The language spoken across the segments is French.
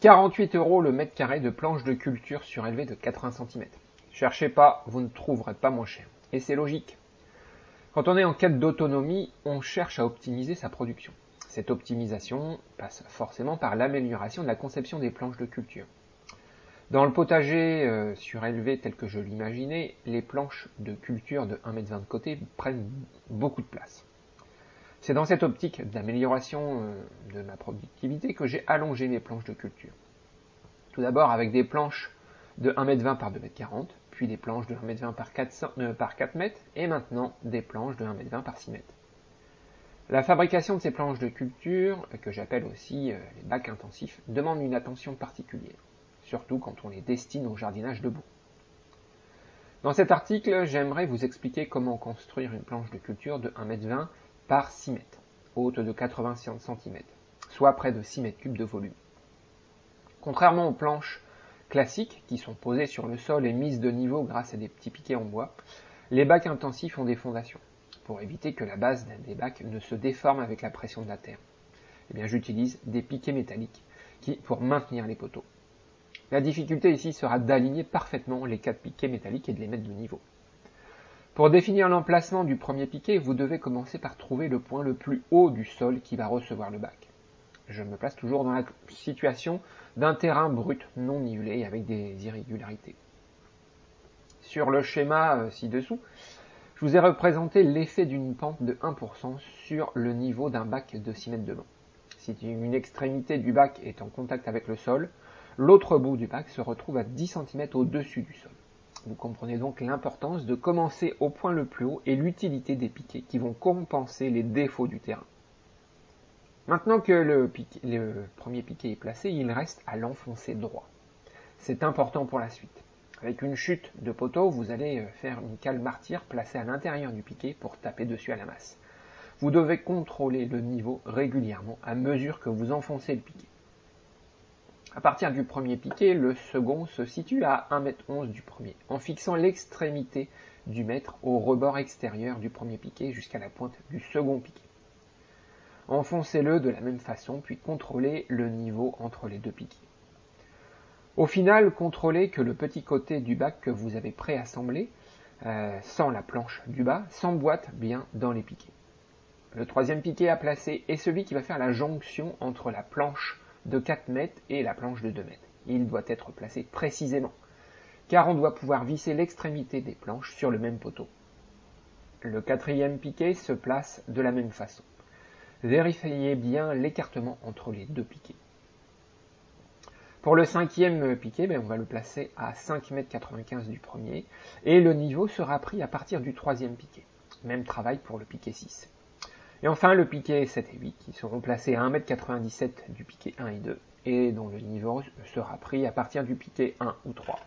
48 euros le mètre carré de planche de culture surélevée de 80 cm. Cherchez pas, vous ne trouverez pas moins cher. Et c'est logique. Quand on est en quête d'autonomie, on cherche à optimiser sa production. Cette optimisation passe forcément par l'amélioration de la conception des planches de culture. Dans le potager euh, surélevé tel que je l'imaginais, les planches de culture de 1,20 m de côté prennent beaucoup de place. C'est dans cette optique d'amélioration euh, de ma productivité que j'ai allongé mes planches de culture. Tout d'abord avec des planches de 1m20 par 2m40, puis des planches de 1m20 par 4, euh, par 4 m et maintenant des planches de 1m20 par 6 m. La fabrication de ces planches de culture, que j'appelle aussi euh, les bacs intensifs, demande une attention particulière, surtout quand on les destine au jardinage debout. Dans cet article, j'aimerais vous expliquer comment construire une planche de culture de 1m20 par 6 mètres, haute de 80 cm, soit près de 6 mètres cubes de volume. Contrairement aux planches classiques qui sont posées sur le sol et mises de niveau grâce à des petits piquets en bois, les bacs intensifs ont des fondations, pour éviter que la base des bacs ne se déforme avec la pression de la terre. Eh bien, j'utilise des piquets métalliques qui, pour maintenir les poteaux. La difficulté ici sera d'aligner parfaitement les quatre piquets métalliques et de les mettre de niveau. Pour définir l'emplacement du premier piquet, vous devez commencer par trouver le point le plus haut du sol qui va recevoir le bac. Je me place toujours dans la situation d'un terrain brut non nivelé avec des irrégularités. Sur le schéma euh, ci-dessous, je vous ai représenté l'effet d'une pente de 1% sur le niveau d'un bac de 6 mètres de long. Si une extrémité du bac est en contact avec le sol, l'autre bout du bac se retrouve à 10 cm au-dessus du sol. Vous comprenez donc l'importance de commencer au point le plus haut et l'utilité des piquets qui vont compenser les défauts du terrain. Maintenant que le, premier piquet est placé, il reste à l'enfoncer droit. C'est important pour la suite. Avec une chute de poteau, vous allez euh, faire une cale martyre placée à l'intérieur du piquet pour taper dessus à la masse. Vous devez contrôler le niveau régulièrement à mesure que vous enfoncez le piquet. À partir du premier piquet, le second se situe à 1m11 du premier, en fixant l'extrémité du mètre au rebord extérieur du premier piquet jusqu'à la pointe du second piquet. Enfoncez-le de la même façon, puis contrôlez le niveau entre les deux piquets. Au final, contrôlez que le petit côté du bac que vous avez préassemblé, euh, sans la planche du bas, s'emboîte bien dans les piquets. Le troisième piquet à placer est celui qui va faire la jonction entre la planche de 4 mètres et la planche de 2 mètres. Il doit être placé précisément, car on doit pouvoir visser l'extrémité des planches sur le même poteau. Le quatrième piquet se place de la même façon. Vérifiez bien l'écartement entre les deux piquets. Pour le cinquième piquet, ben, on va le placer à 5,95 m du premier et le niveau sera pris à partir du troisième piquet. Même travail pour le piquet 6. Et enfin, le piquet 7 et 8 qui seront placés à 1m97 du piquet 1 et 2 et dont le niveau sera pris à partir du piquet 1 ou 3.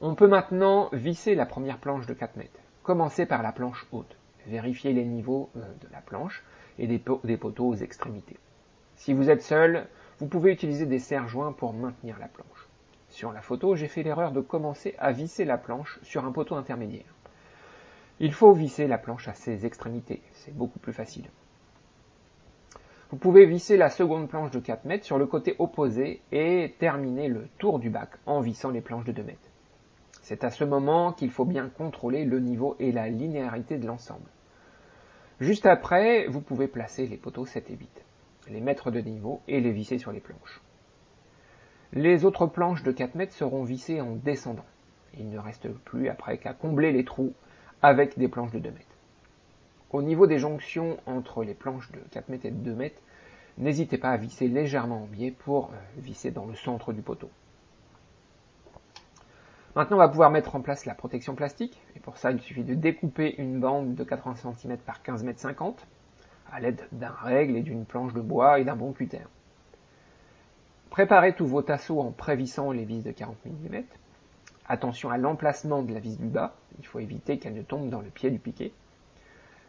On peut maintenant visser la première planche de 4 mètres. Commencez par la planche haute. Vérifiez les niveaux euh, de la planche et des, poteaux aux extrémités. Si vous êtes seul, vous pouvez utiliser des serre-joints pour maintenir la planche. Sur la photo, j'ai fait l'erreur de commencer à visser la planche sur un poteau intermédiaire. Il faut visser la planche à ses extrémités, c'est beaucoup plus facile. Vous pouvez visser la seconde planche de 4 mètres sur le côté opposé et terminer le tour du bac en vissant les planches de 2 mètres. C'est à ce moment qu'il faut bien contrôler le niveau et la linéarité de l'ensemble. Juste après, vous pouvez placer les poteaux 7 et 8, les mettre de niveau et les visser sur les planches. Les autres planches de 4 mètres seront vissées en descendant. Il ne reste plus après qu'à combler les trous avec des planches de 2 mètres. Au niveau des jonctions entre les planches de 4 mètres et de 2 mètres, n'hésitez pas à visser légèrement en biais pour euh, visser dans le centre du poteau. Maintenant, on va pouvoir mettre en place la protection plastique. Et pour ça, il suffit de découper une bande de 80 cm par 15 m 50 à l'aide d'un règle et d'une planche de bois et d'un bon cutter. Préparez tous vos tasseaux en prévissant les vis de 40 mm. Attention à l'emplacement de la vis du bas, il faut éviter qu'elle ne tombe dans le pied du piquet.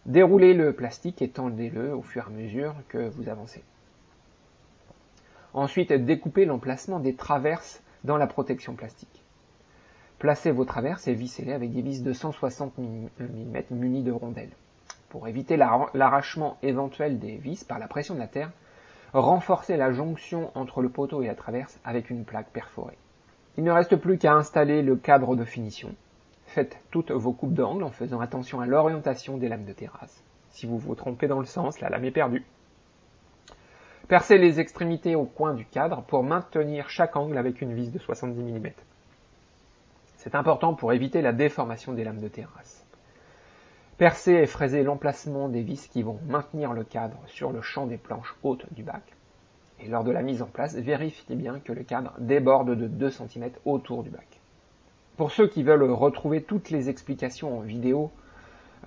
Déroulez le plastique et tendez-le au fur et à mesure que vous avancez. Ensuite, découpez l'emplacement des traverses dans la protection plastique. Placez vos traverses et vissez-les avec des vis de 160 mm munies de rondelles. Pour éviter l'arrachement éventuel des vis par la pression de la terre, renforcer la jonction entre le poteau et la traverse avec une plaque perforée. Il ne reste plus qu'à installer le cadre de finition. Faites toutes vos coupes d'angle en faisant attention à l'orientation des lames de terrasse. Si vous vous trompez dans le sens, la lame est perdue. Percez les extrémités au coin du cadre pour maintenir chaque angle avec une vis de 70 mm. C'est important pour éviter la déformation des lames de terrasse. Percez et fraisez l'emplacement des vis qui vont maintenir le cadre sur le champ des planches hautes du bac. Et lors de la mise en place, vérifiez bien que le cadre déborde de 2 cm autour du bac. Pour ceux qui veulent retrouver toutes les explications en vidéo,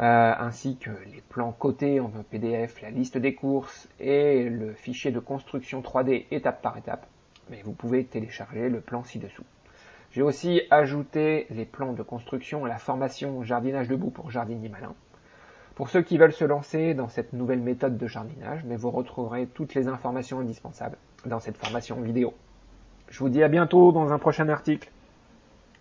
euh, ainsi que les plans cotés en PDF, la liste des courses et le fichier de construction 3D étape par étape, mais vous pouvez télécharger le plan ci-dessous. J'ai aussi ajouté les plans de construction à la formation jardinage debout pour jardinier malin. Pour ceux qui veulent se lancer dans cette nouvelle méthode de jardinage, mais vous retrouverez toutes les informations indispensables dans cette formation vidéo. Je vous dis à bientôt dans un prochain article.